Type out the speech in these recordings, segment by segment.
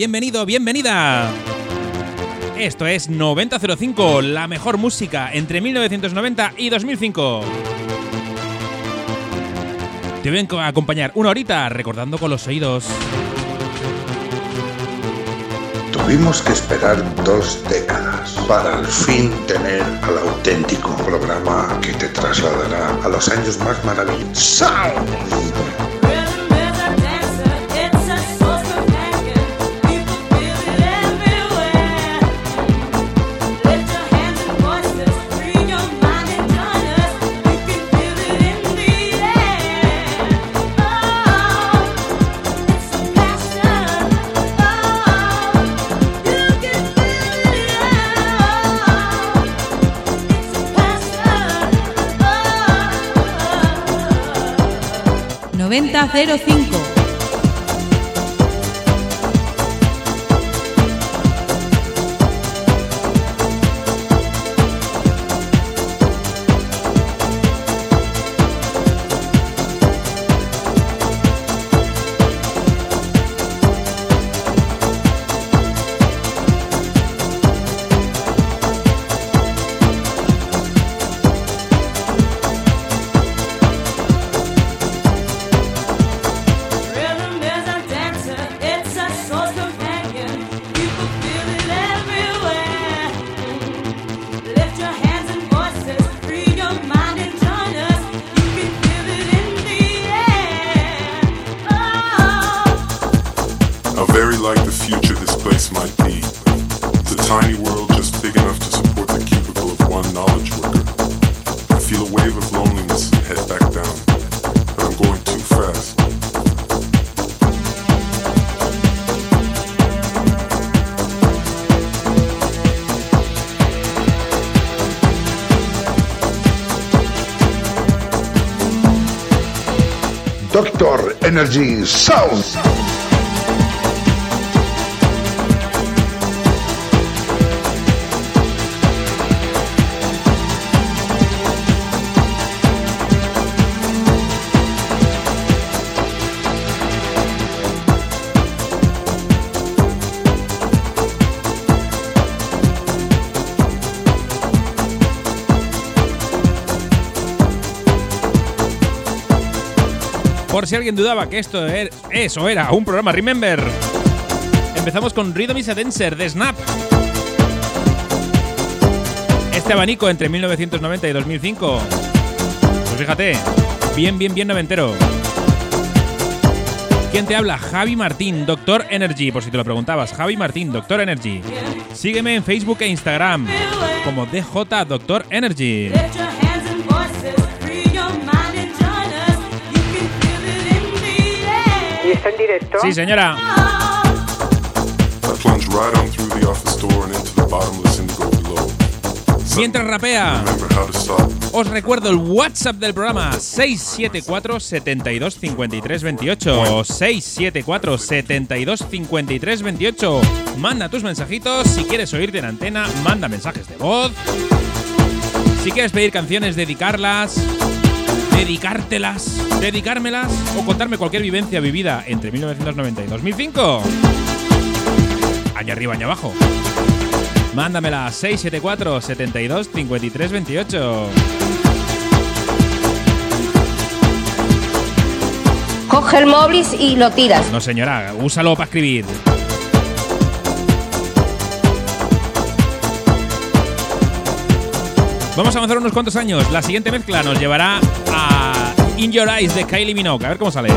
bienvenido, bienvenida. Esto es 9005, la mejor música entre 1990 y 2005. Te voy a acompañar una horita recordando con los oídos. Tuvimos que esperar dos décadas para al fin tener al auténtico programa que te trasladará a los años más maravillosos. 9005. Energy Sound. Si alguien dudaba que esto er- es o era un programa Remember. Empezamos con Rhythm is a de Snap. Este abanico entre 1990 y 2005. Pues fíjate, bien, bien, bien noventero. ¿Quién te habla? Javi Martín, Doctor Energy, por si te lo preguntabas. Javi Martín, Doctor Energy. Sígueme en Facebook e Instagram como DJ Doctor Energy. Está en directo? Sí, señora. I plunge right on through the office door and into the bottomless indigo below. Mientras rapea. Os recuerdo el WhatsApp del programa 674 72 53 28 674 72 53 28 Manda tus mensajitos, si quieres oírte en antena, manda mensajes de voz. Si quieres pedir canciones, dedicarlas, dedicártelas, dedicármelas o contarme cualquier vivencia vivida entre 1990 y 2005. Año arriba, año abajo. Mándamela a 674 72 53 28. Coge el móvil y lo tiras. No, señora, úsalo para escribir. Vamos a avanzar unos cuantos años. La siguiente mezcla nos llevará a In Your Eyes de Kylie Minogue. A ver cómo sale.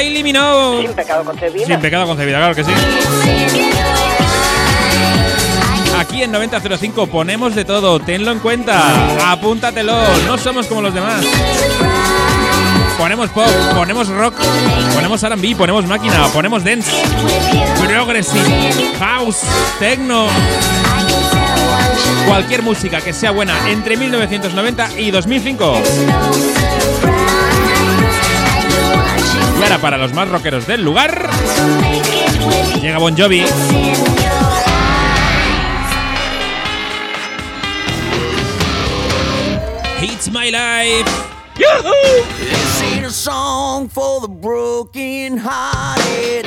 Kylie Minogue. Sin pecado concebida. Sin pecado concebida, claro que sí. Aquí en 9005 ponemos de todo, tenlo en cuenta, apúntatelo, no somos como los demás. Ponemos pop, ponemos rock, ponemos R&B, ponemos máquina, ponemos dance, progressive, house, techno, cualquier música que sea buena entre 1990 y 2005. Ahora para los más rockeros del lugar, llega Bon Jovi. It's my life. This ain't a song for the broken hearted.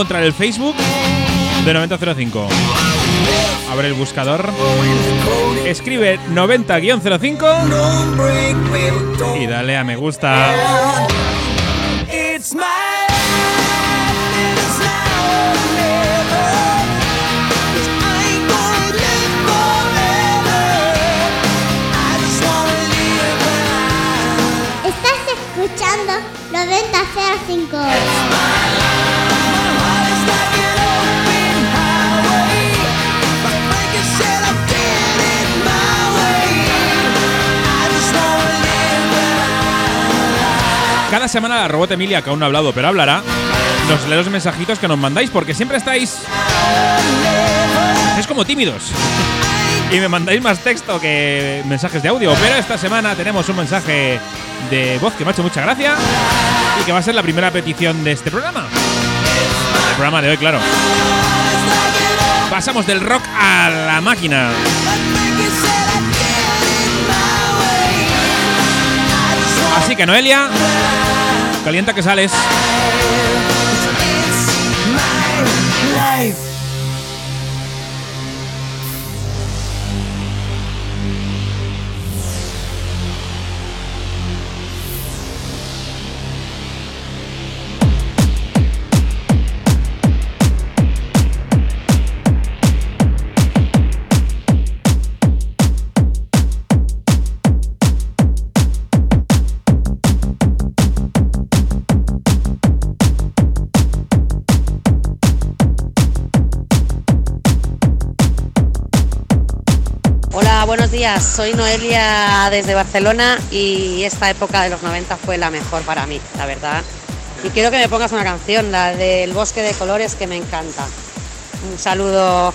encontrar el Facebook de 9005. Abre el buscador. Escribe 90-05 y dale a me gusta. estás escuchando 9005. Cada semana la robot Emilia, que aún no ha hablado, pero hablará, nos lee los mensajitos que nos mandáis porque siempre estáis. Es como tímidos. Y me mandáis más texto que mensajes de audio. Pero esta semana tenemos un mensaje de voz que me ha hecho mucha gracia y que va a ser la primera petición de este programa. El programa de hoy, claro. Pasamos del rock a la máquina. Así que Noelia, calienta que sales. Soy Noelia desde Barcelona y esta época de los 90 fue la mejor para mí, la verdad. Y quiero que me pongas una canción, la del Bosque de Colores, que me encanta. Un saludo.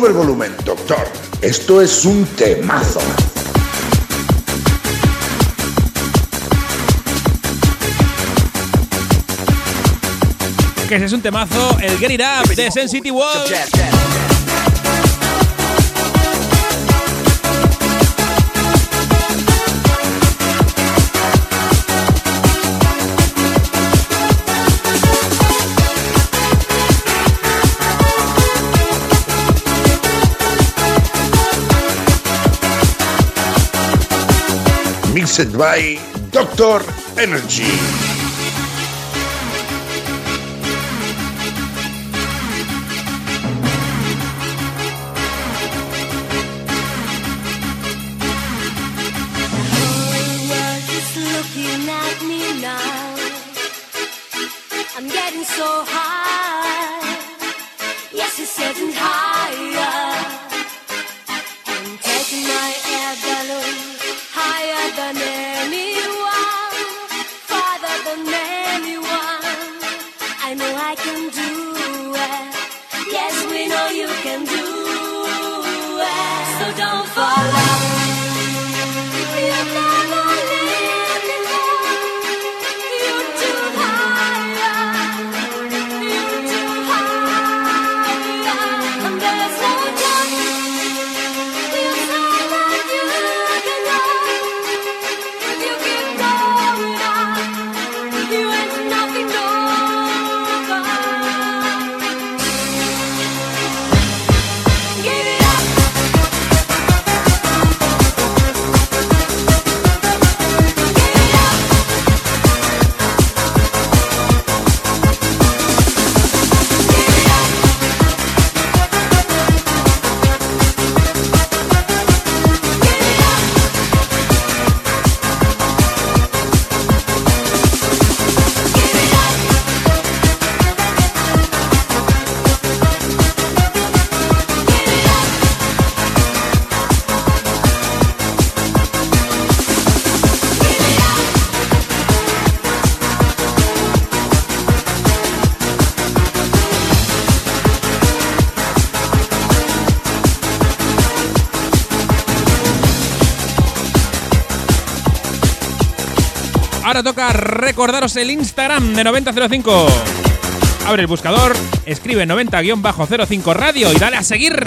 Sube el volumen, doctor. Esto es un temazo. Que ese es un temazo, el Get It Up de Sensity World. Mixed by Doctor Energy. Just looking at me now. I'm getting so high. Yes, it's getting higher. Toca recordaros el Instagram de 9005. Abre el buscador, escribe 90-05 radio y dale a seguir.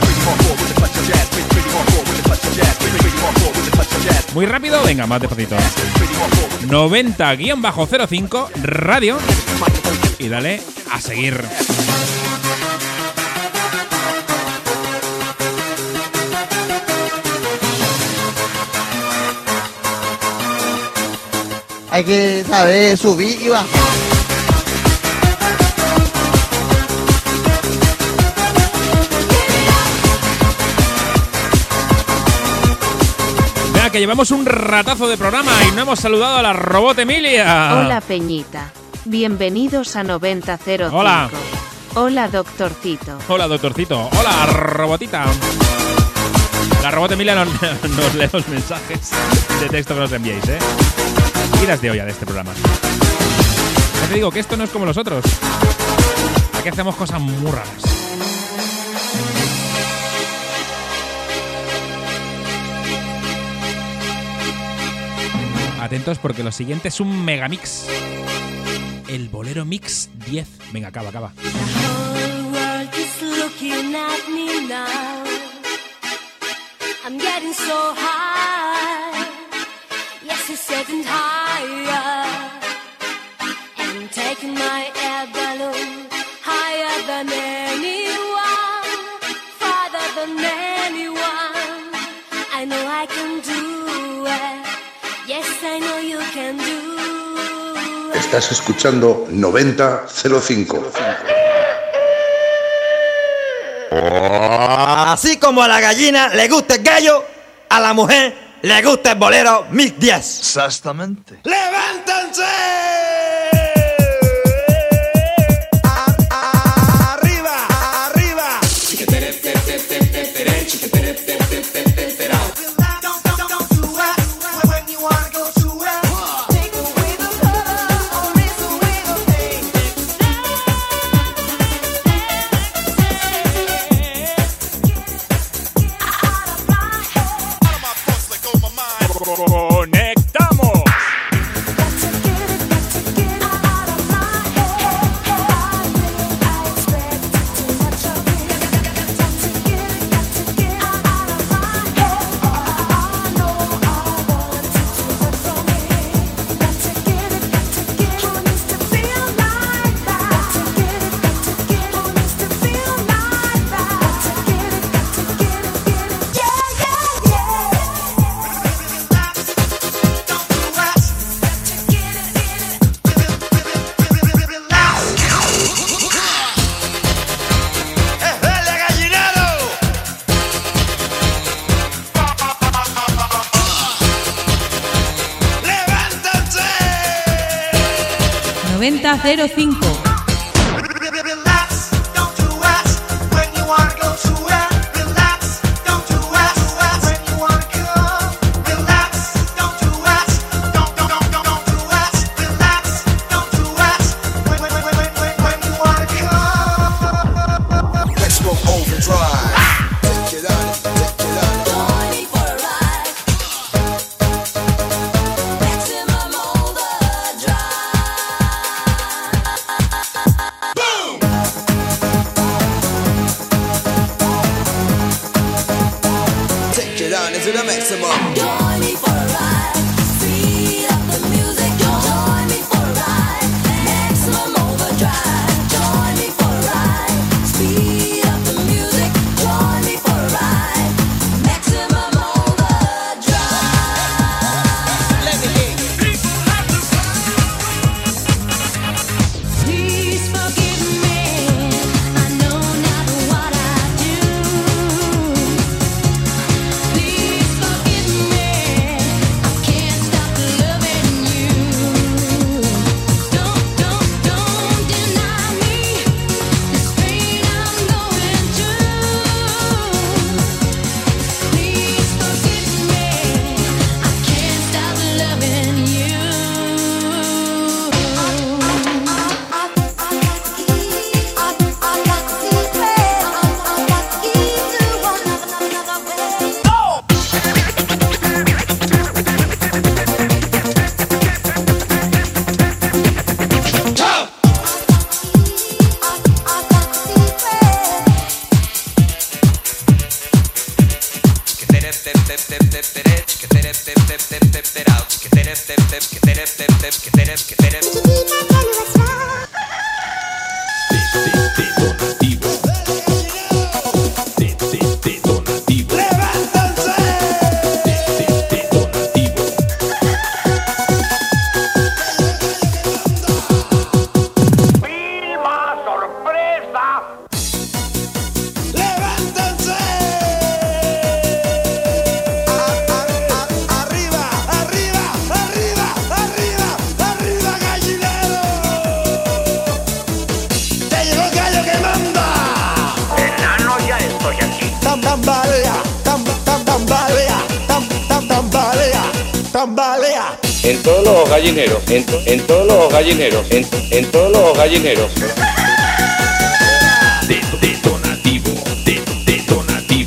Muy rápido, venga, más despacito. 90-05 radio y dale a seguir. Hay que saber subir y bajar. Vea que llevamos un ratazo de programa y no hemos saludado a la robot Emilia. Hola Peñita. Bienvenidos a 9005. Hola. Hola Doctorcito. Hola, doctorcito. Hola, robotita. La robot Emilia nos, nos lee los mensajes de texto que nos enviáis, ¿eh? Tiras de olla de este programa. Ya te digo que esto no es como los otros. Aquí hacemos cosas muy raras. Atentos porque lo siguiente es un megamix. El bolero mix 10. Venga, acaba, acaba. I'm getting so high. Getting higher. And taking my air balloon higher than anyone, farther than anyone. I know I can do it. Yes, I know you can do it. Estás escuchando 9005. Así como a la gallina le gusta el gallo, a la mujer le gusta el bolero Mix 10. Exactamente. ¡Levántense! to the maximum. Tambalea, tam, tam, tambalea, tam, tam, tambalea, tambalea. En todos los gallineros, en, to- en todos los gallineros, en, en todos los gallineros.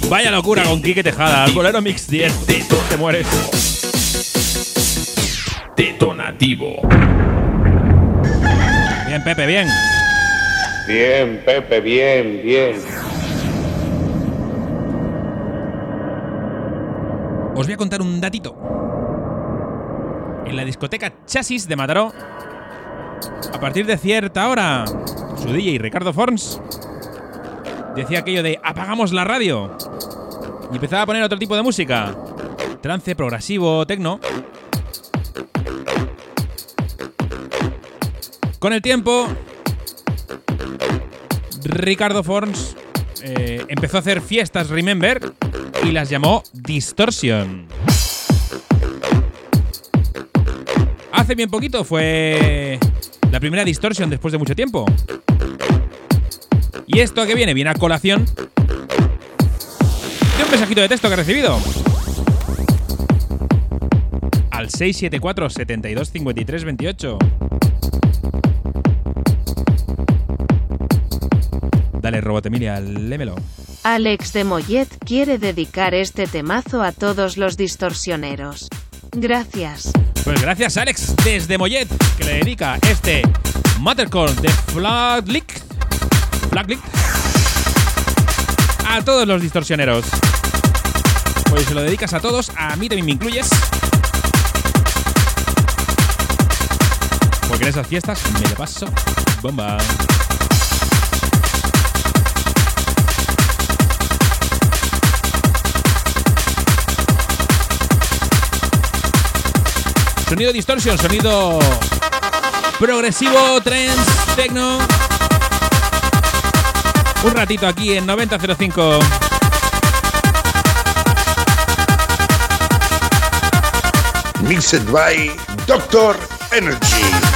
Vaya locura con Quique Tejada. El bolero Mix 10. Te mueres. Detonativo. Bien, Pepe, bien. Bien, Pepe, bien, bien. Os voy a contar un datito. En la discoteca Chasis de Mataró, a partir de cierta hora, su DJ Ricardo Forns decía aquello de apagamos la radio y empezaba a poner otro tipo de música. Trance, progresivo, tecno. Con el tiempo, Ricardo Forns eh, empezó a hacer fiestas Remember y las llamó Distortion. Hace bien poquito fue la primera Distortion después de mucho tiempo. ¿Y esto a qué viene? Viene a colación de un mensajito de texto que he recibido. Al 674 72 53 28. Dale, Robot Emilia, lémelo. Alex de Mollet quiere dedicar este temazo a todos los distorsioneros. Gracias. Pues gracias, Alex, desde Mollet, que le dedica este Mattercore de. Flaglick. A todos los distorsioneros. Pues se lo dedicas a todos, a mí también me incluyes. Porque en esas fiestas me lo paso bomba. Sonido distorsión, sonido progresivo, trance, techno. Un ratito aquí en 9005. Mixed by Doctor Energy.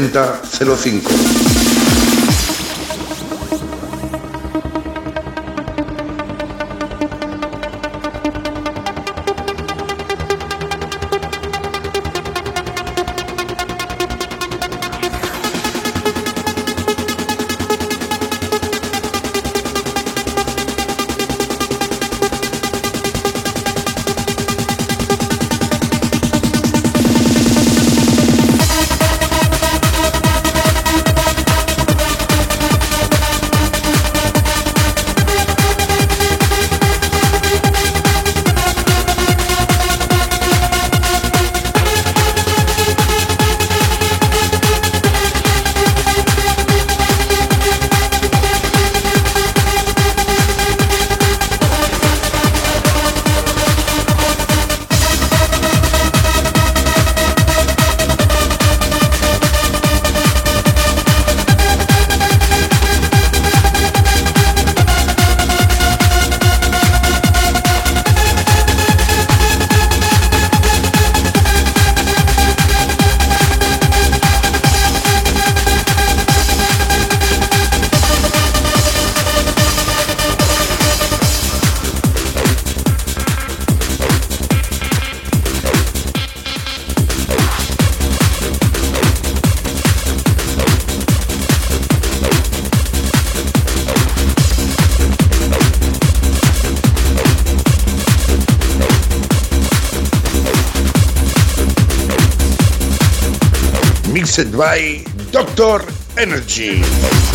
9005. Mixed by Doctor Energy.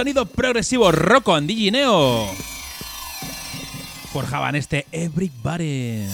Sonido progresivo roco and Neo. Forjaban este. Everybody,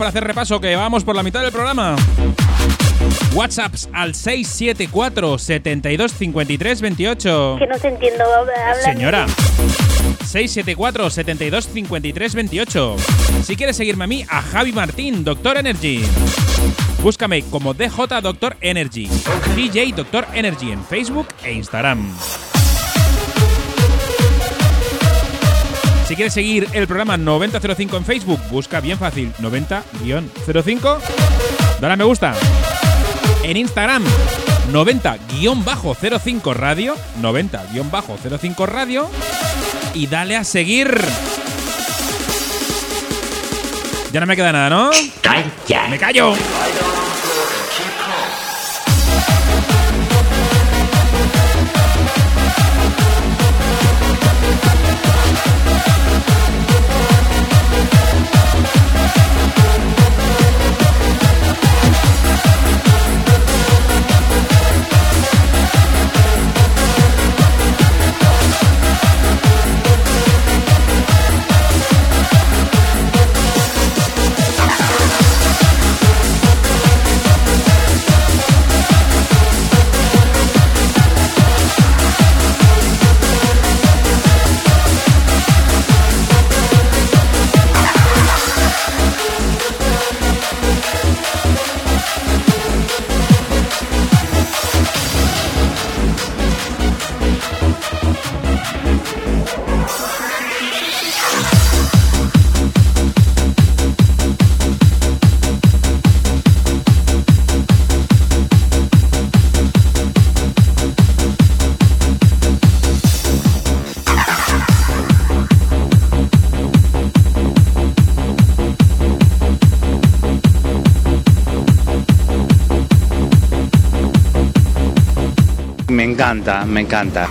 para hacer repaso que vamos por la mitad del programa. WhatsApps al 674 72 53 28. Que no te entiendo, habla. Señora. 674 72 53 28. Si quieres seguirme a mí, a Javi Martín, Doctor Energy. Búscame como DJ Doctor Energy. DJ Doctor Energy en Facebook e Instagram. Si quieres seguir el programa 9005 en Facebook, busca bien fácil 90-05. Dale a me gusta. En Instagram 90-05 radio, 90-05 radio y dale a seguir. Ya no me queda nada, ¿no? ¡Calla! ¡Me callo! Me encanta.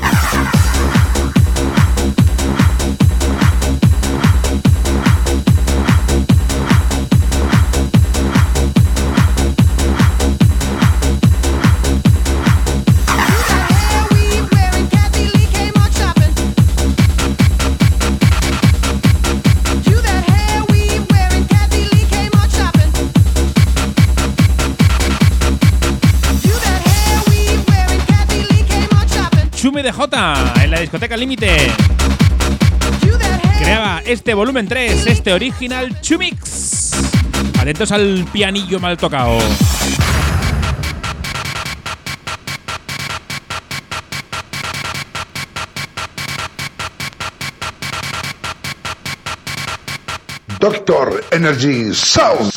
Discoteca Límite. Creaba este volumen 3, este original Chumix. Atentos al pianillo mal tocado. Doctor Energy Sound.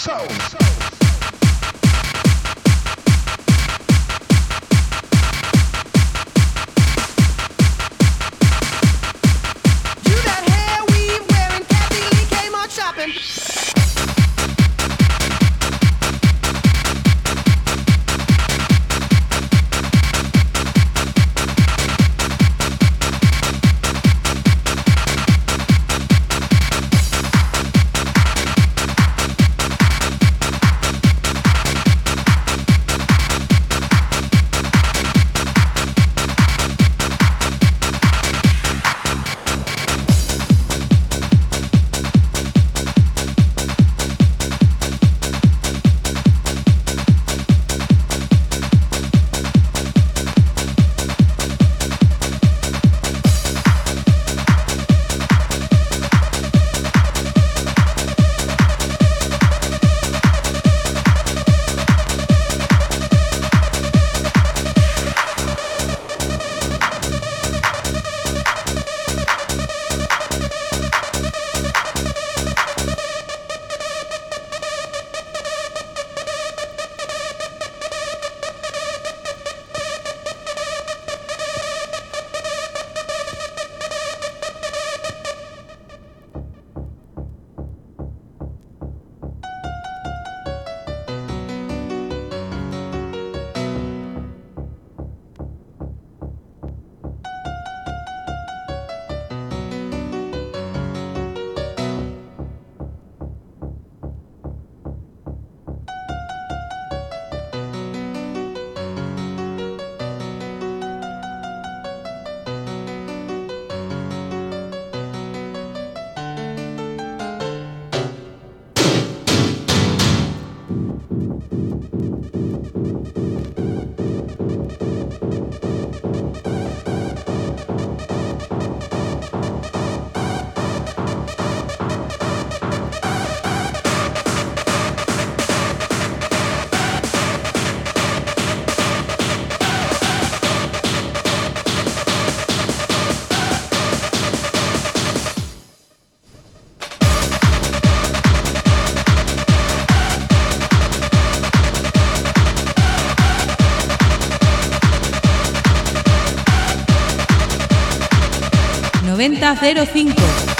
9005.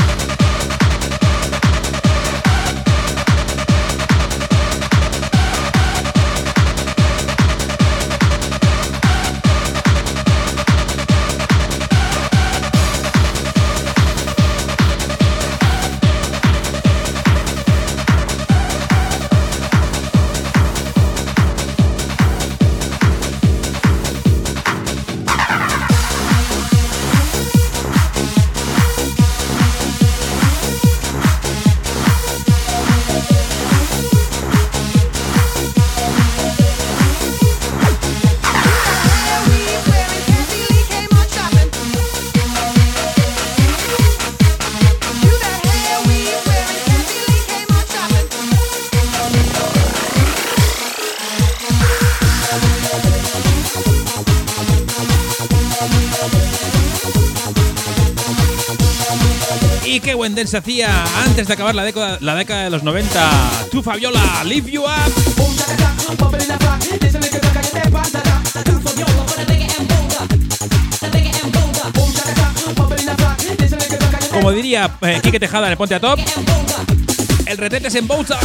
Se hacía antes de acabar la década, la década de los 90. Tú, Fabiola, Live You Up. Como diría eh, Quique Tejada en Ponte a Top, el retrete es en Bouza.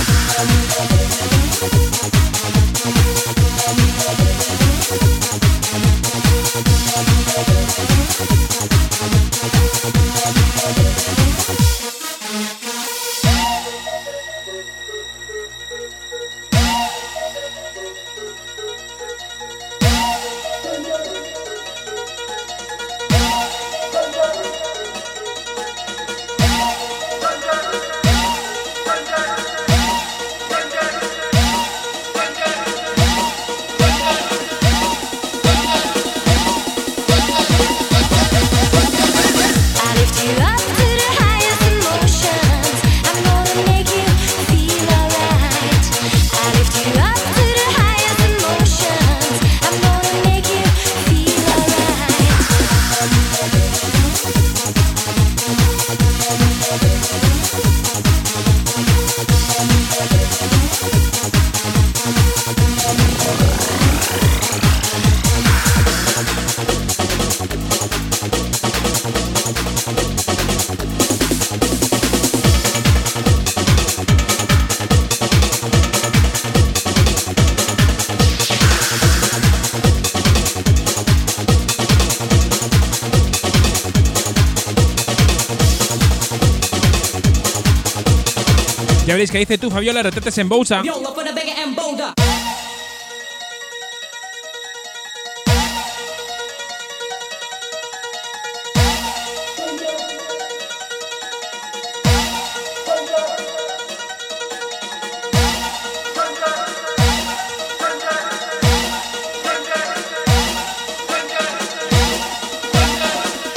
Que dice tú, Fabiola, retretes en Bouza.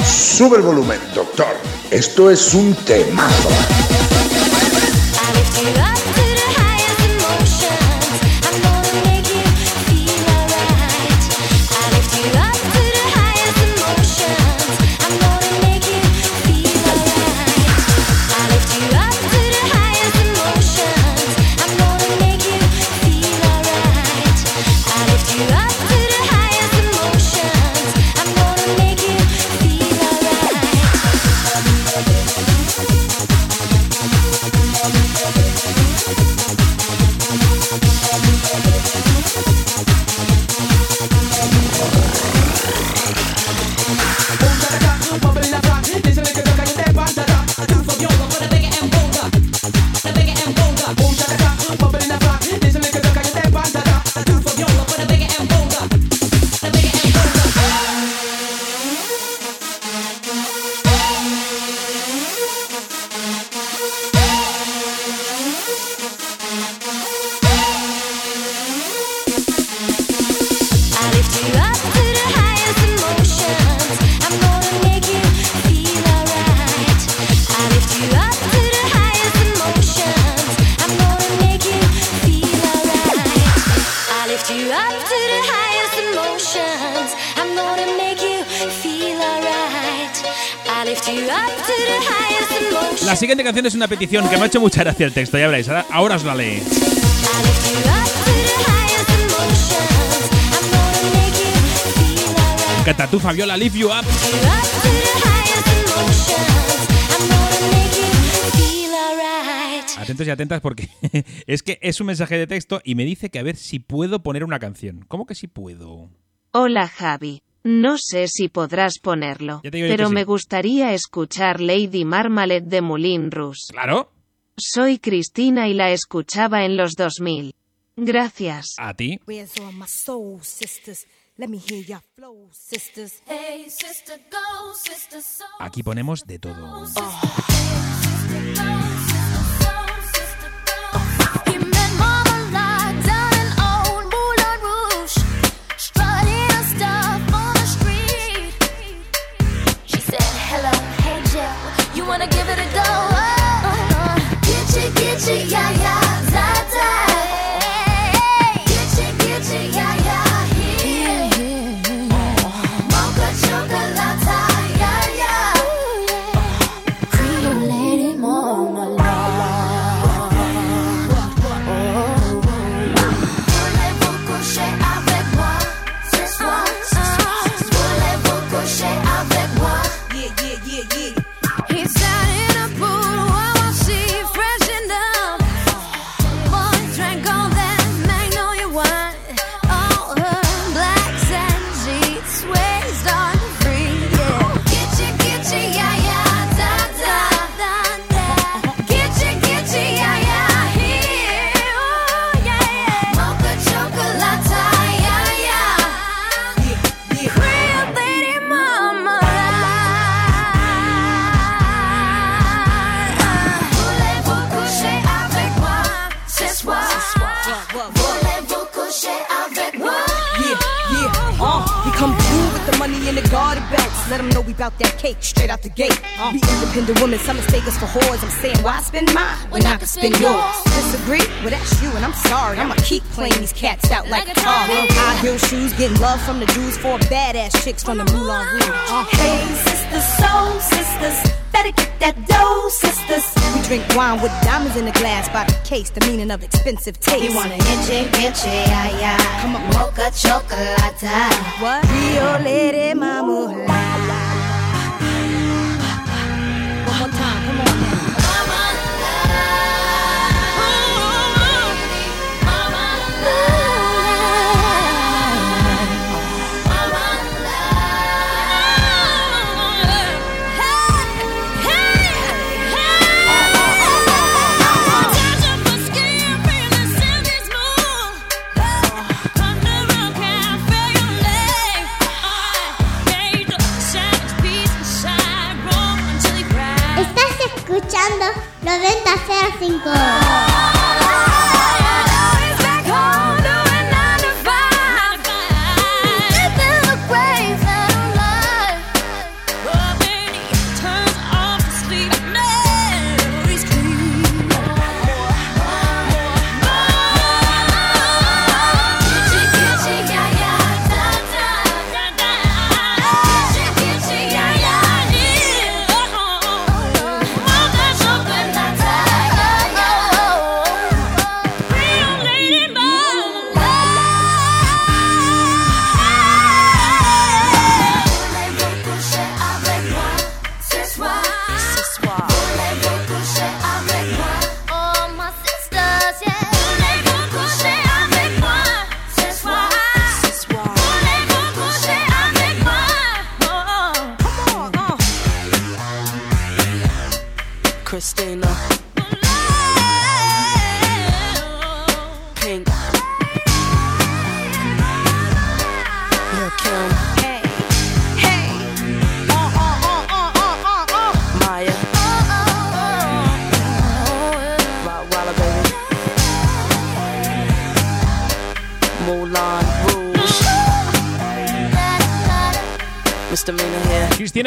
Sube el volumen, doctor. Esto es un temazo. Es una petición que me ha hecho mucha gracia el texto, ya veréis. Ahora, ahora os la lee. I lift you up to the highest emotions. I'm gonna make you feel alright. Canta tú, Fabiola, Live You Up. Atentos y atentas porque es que es un mensaje de texto y me dice que a ver si puedo poner una canción. ¿Cómo que si puedo? Hola Javi. No sé si podrás ponerlo, pero sí. me gustaría escuchar Lady Marmalade de Moulin Rouge. Claro, Soy Cristina y la escuchaba en los 2000. Gracias. a ti. All my soul sisters? 是压抑。When yours. Disagree? Well, that's you, and I'm sorry. I'ma keep playing these cats out like a car. High heel shoes, getting love from the dudes, for badass chicks from the Moulin Rouge. Uh, Hey, sisters, soul sisters, better get that dough, sisters. we drink wine with diamonds in the glass by the case, the meaning of expensive taste. You wanna itchy, itchy, yeah, yeah. Come on, Mocha chocolate. What? Rio Lady Mama. One more time, come on now.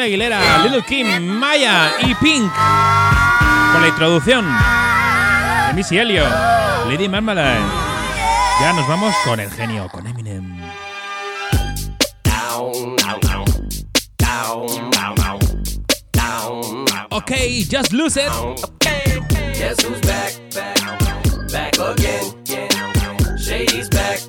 Aguilera, Little Kim, Maya y Pink. Con la introducción de Missy Elliott, Lady Marmalade. Ya nos vamos con el genio, con Eminem. Ok, just lose it. Who's back, back, back again. Shady's back,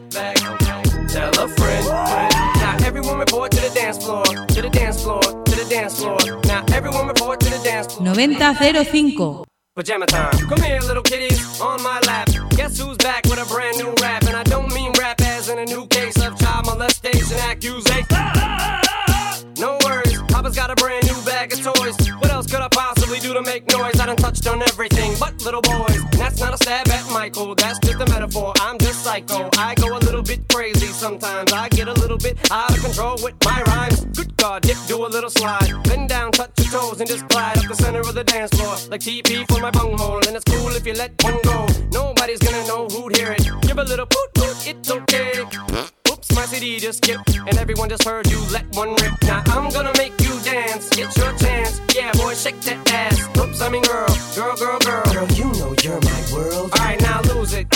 9005. Pajama time. Come here, little kitties, on my lap. Guess who's back with a brand new rap? And I don't mean rap as in a new case of child molestation accusation. No worries, Papa's got a brand new bag of toys. What else could I possibly do to make noise? I done touched on everything but little boys. And that's not a stab at Michael, that's just a metaphor. I'm just psycho. I go a little bit crazy sometimes. I get a little bit out of control with my rhymes. Good God, dip, do a little slide. Bend down, touch your toes, and just glide up the center of the dance floor. Like TP for my bunghole. And it's cool if you let one go. Nobody's gonna know who'd hear it. Give a little poot poot, it's okay. Oops, my CD just skipped, and everyone just heard you let one rip. Now I'm gonna make you dance, it's your chance. Yeah, boy, shake that ass. Oops, I mean girl, girl, girl, girl. Girl, you know you're my world. Alright, now lose it.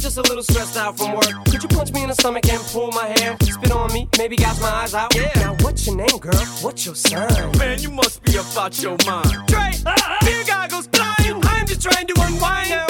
just a little stressed out from work. Could you punch me in the stomach and pull my hair? Spit on me, maybe gouge my eyes out. Yeah. Now what's your name, girl? What's your sign? Man, you must be about your mind. Dre, uh-huh. beer goggles flying. I'm just trying to unwind. Now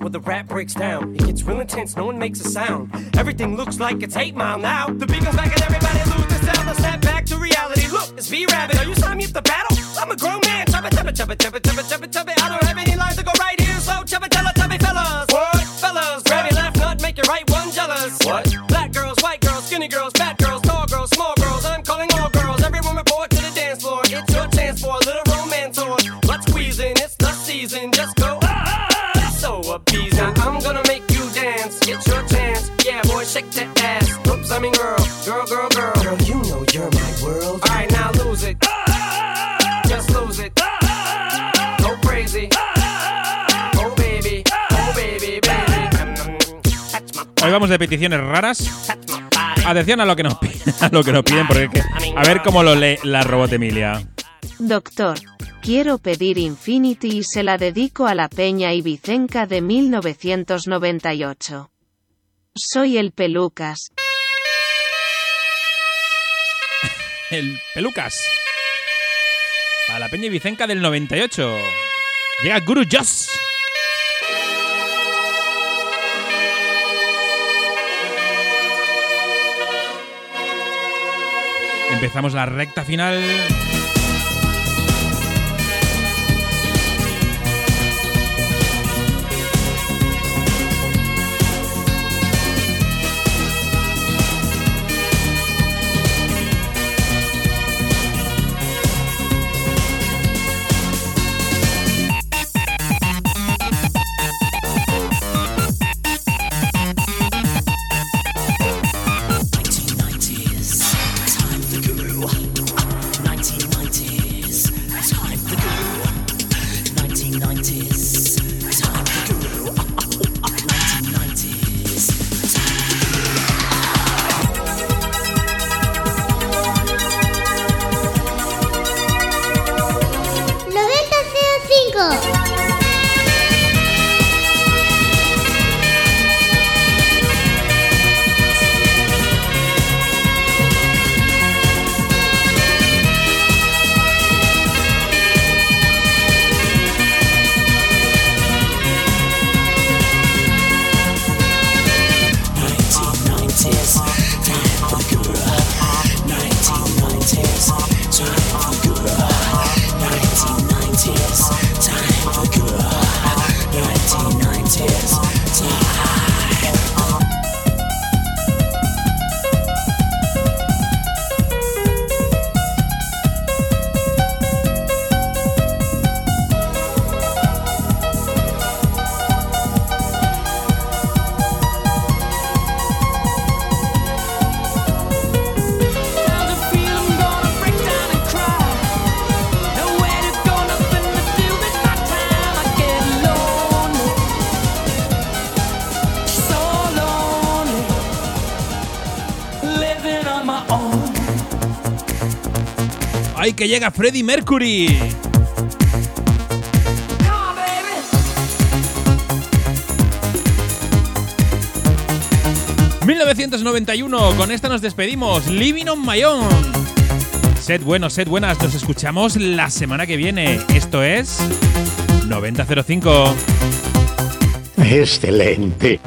where the rap breaks down. It gets real intense, no one makes a sound. Everything looks like it's 8 mile now. The beat comes back and everybody lose the sound. Let's snap back to reality. Look, it's V-Rabbit. Are you signing me up to battle? I'm a grown man. Chubba, chubba, chubba, chubba, de peticiones raras. Atención a lo que nos, pi- a lo que nos piden, porque es que- a ver cómo lo lee la robot Emilia. Doctor, quiero pedir Infinity y se la dedico a la Peña Ibicenca de 1998. Soy el Pelucas. El Pelucas. Para la Peña Vicenca del 98. Llega Guru Joss. Empezamos la recta final. Que llega Freddie Mercury. ...1991, con esta nos despedimos... ...Living on my own... ...sed buenos, sed buenas... ...nos escuchamos la semana que viene... ...esto es... ...9005... ...excelente...